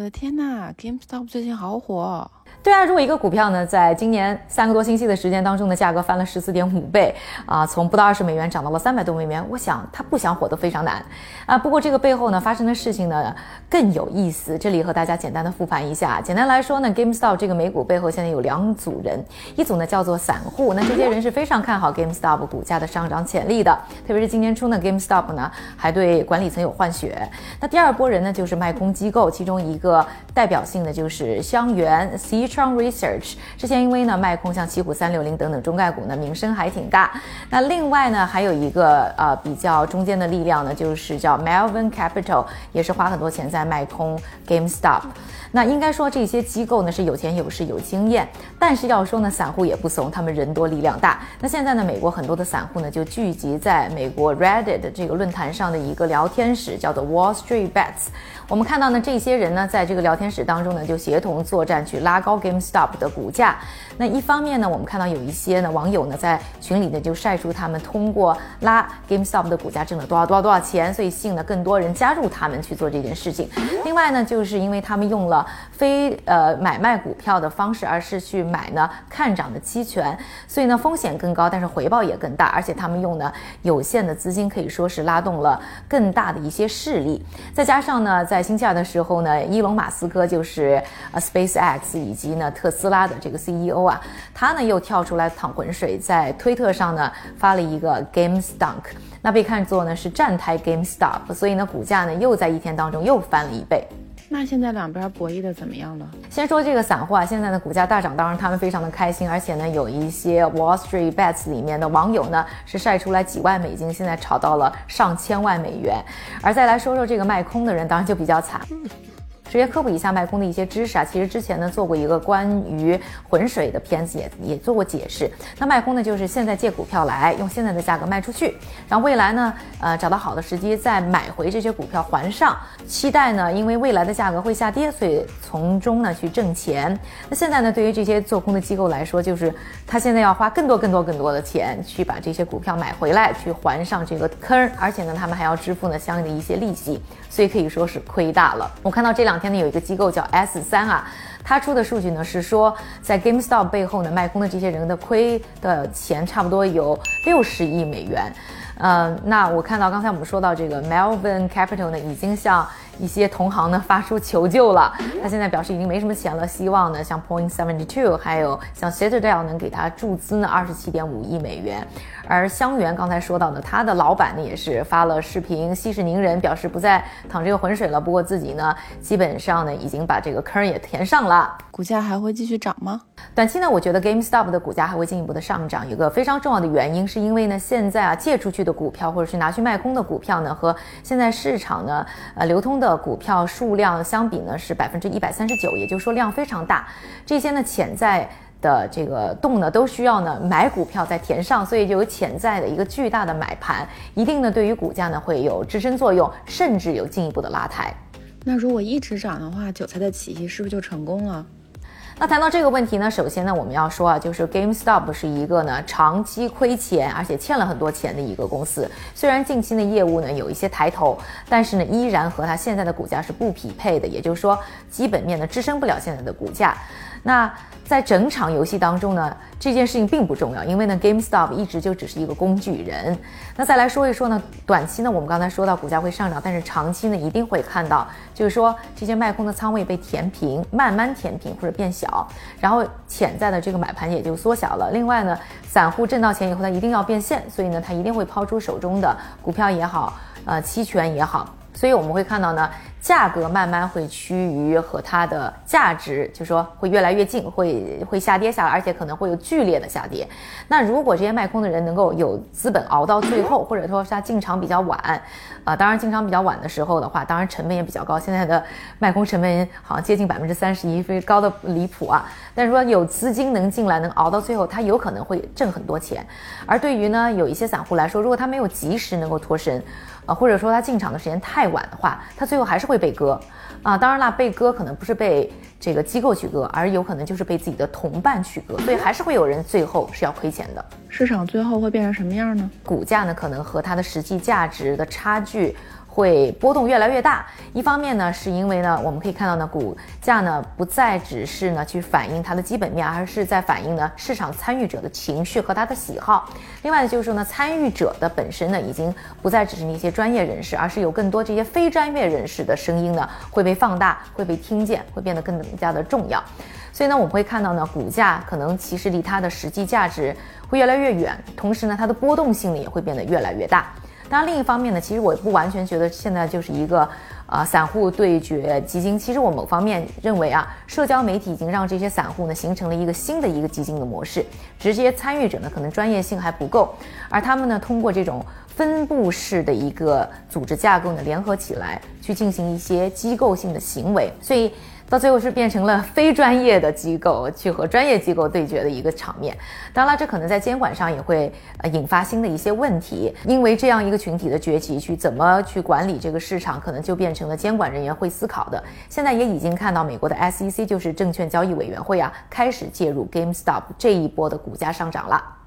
我的天呐，GameStop 最近好火。对啊，如果一个股票呢，在今年三个多星期的时间当中的价格翻了十四点五倍啊，从不到二十美元涨到了三百多美元，我想它不想火都非常难啊。不过这个背后呢发生的事情呢更有意思，这里和大家简单的复盘一下。简单来说呢，GameStop 这个美股背后现在有两组人，一组呢叫做散户，那这些人是非常看好 GameStop 股价的上涨潜力的，特别是今年初呢，GameStop 呢还对管理层有换血。那第二波人呢就是卖空机构，其中一个代表性的就是香园 C。Tron Research 之前因为呢卖空像奇虎三六零等等中概股呢名声还挺大，那另外呢还有一个呃比较中间的力量呢就是叫 Melvin Capital，也是花很多钱在卖空 GameStop。那应该说这些机构呢是有钱有势有经验，但是要说呢散户也不怂，他们人多力量大。那现在呢美国很多的散户呢就聚集在美国 Reddit 这个论坛上的一个聊天室，叫做 Wall Street Bets。我们看到呢这些人呢在这个聊天室当中呢就协同作战去拉高 GameStop 的股价。那一方面呢我们看到有一些呢网友呢在群里呢就晒出他们通过拉 GameStop 的股价挣了多少多少多少钱，所以吸引了更多人加入他们去做这件事情。另外呢就是因为他们用了非呃买卖股票的方式，而是去买呢看涨的期权，所以呢风险更高，但是回报也更大，而且他们用呢有限的资金可以说是拉动了更大的一些势力。再加上呢，在星期二的时候呢，伊隆马斯克就是 SpaceX 以及呢特斯拉的这个 CEO 啊，他呢又跳出来淌浑水，在推特上呢发了一个 GameStunk，那被看作呢是站台 GameStop，所以呢股价呢又在一天当中又翻了一倍。那现在两边博弈的怎么样了？先说这个散户啊，现在呢股价大涨，当然他们非常的开心，而且呢，有一些 Wall Street Bets 里面的网友呢是晒出来几万美金，现在炒到了上千万美元。而再来说说这个卖空的人，当然就比较惨。直接科普一下卖空的一些知识啊，其实之前呢做过一个关于浑水的片子，也也做过解释。那卖空呢，就是现在借股票来用现在的价格卖出去，然后未来呢，呃找到好的时机再买回这些股票还上，期待呢因为未来的价格会下跌，所以从中呢去挣钱。那现在呢，对于这些做空的机构来说，就是他现在要花更多更多更多的钱去把这些股票买回来，去还上这个坑，而且呢，他们还要支付呢相应的一些利息，所以可以说是亏大了。我看到这两。天呢，有一个机构叫 S 三啊，他出的数据呢是说，在 GameStop 背后呢卖空的这些人的亏的钱差不多有六十亿美元。嗯，那我看到刚才我们说到这个 Melvin Capital 呢，已经向一些同行呢发出求救了。他现在表示已经没什么钱了，希望呢像 Point Seventy Two 还有像 Citadel 能给他注资呢二十七点五亿美元。而香园刚才说到呢，他的老板呢也是发了视频，息事宁人，表示不再淌这个浑水了。不过自己呢，基本上呢已经把这个坑也填上了。股价还会继续涨吗？短期呢，我觉得 GameStop 的股价还会进一步的上涨。有个非常重要的原因，是因为呢，现在啊借出去的股票或者是拿去卖空的股票呢，和现在市场呢呃流通的股票数量相比呢是百分之一百三十九，也就是说量非常大。这些呢潜在。的这个洞呢，都需要呢买股票再填上，所以就有潜在的一个巨大的买盘，一定呢对于股价呢会有支撑作用，甚至有进一步的拉抬。那如果一直涨的话，韭菜的起义是不是就成功了？那谈到这个问题呢，首先呢我们要说啊，就是 GameStop 是一个呢长期亏钱，而且欠了很多钱的一个公司。虽然近期的业务呢有一些抬头，但是呢依然和它现在的股价是不匹配的，也就是说基本面呢支撑不了现在的股价。那在整场游戏当中呢，这件事情并不重要，因为呢，GameStop 一直就只是一个工具人。那再来说一说呢，短期呢，我们刚才说到股价会上涨，但是长期呢，一定会看到，就是说这些卖空的仓位被填平，慢慢填平或者变小，然后潜在的这个买盘也就缩小了。另外呢，散户挣到钱以后，他一定要变现，所以呢，他一定会抛出手中的股票也好，呃，期权也好。所以我们会看到呢，价格慢慢会趋于和它的价值，就说会越来越近，会会下跌下来，而且可能会有剧烈的下跌。那如果这些卖空的人能够有资本熬到最后，或者说他进场比较晚，啊，当然进场比较晚的时候的话，当然成本也比较高。现在的卖空成本好像接近百分之三十一，非高的离谱啊。但是说有资金能进来，能熬到最后，他有可能会挣很多钱。而对于呢，有一些散户来说，如果他没有及时能够脱身。啊，或者说他进场的时间太晚的话，他最后还是会被割，啊，当然啦，被割可能不是被这个机构去割，而有可能就是被自己的同伴去割，所以还是会有人最后是要亏钱的。市场最后会变成什么样呢？股价呢，可能和它的实际价值的差距。会波动越来越大。一方面呢，是因为呢，我们可以看到呢，股价呢不再只是呢去反映它的基本面，而是在反映呢市场参与者的情绪和他的喜好。另外呢，就是说呢，参与者的本身呢已经不再只是那些专业人士，而是有更多这些非专业人士的声音呢会被放大，会被听见，会变得更加的重要。所以呢，我们会看到呢，股价可能其实离它的实际价值会越来越远，同时呢，它的波动性呢也会变得越来越大。当然，另一方面呢，其实我不完全觉得现在就是一个啊散户对决基金。其实我某方面认为啊，社交媒体已经让这些散户呢形成了一个新的一个基金的模式。直接参与者呢可能专业性还不够，而他们呢通过这种分布式的一个组织架构呢联合起来去进行一些机构性的行为，所以。到最后是变成了非专业的机构去和专业机构对决的一个场面。当然了，这可能在监管上也会呃引发新的一些问题，因为这样一个群体的崛起，去怎么去管理这个市场，可能就变成了监管人员会思考的。现在也已经看到美国的 SEC，就是证券交易委员会啊，开始介入 GameStop 这一波的股价上涨了。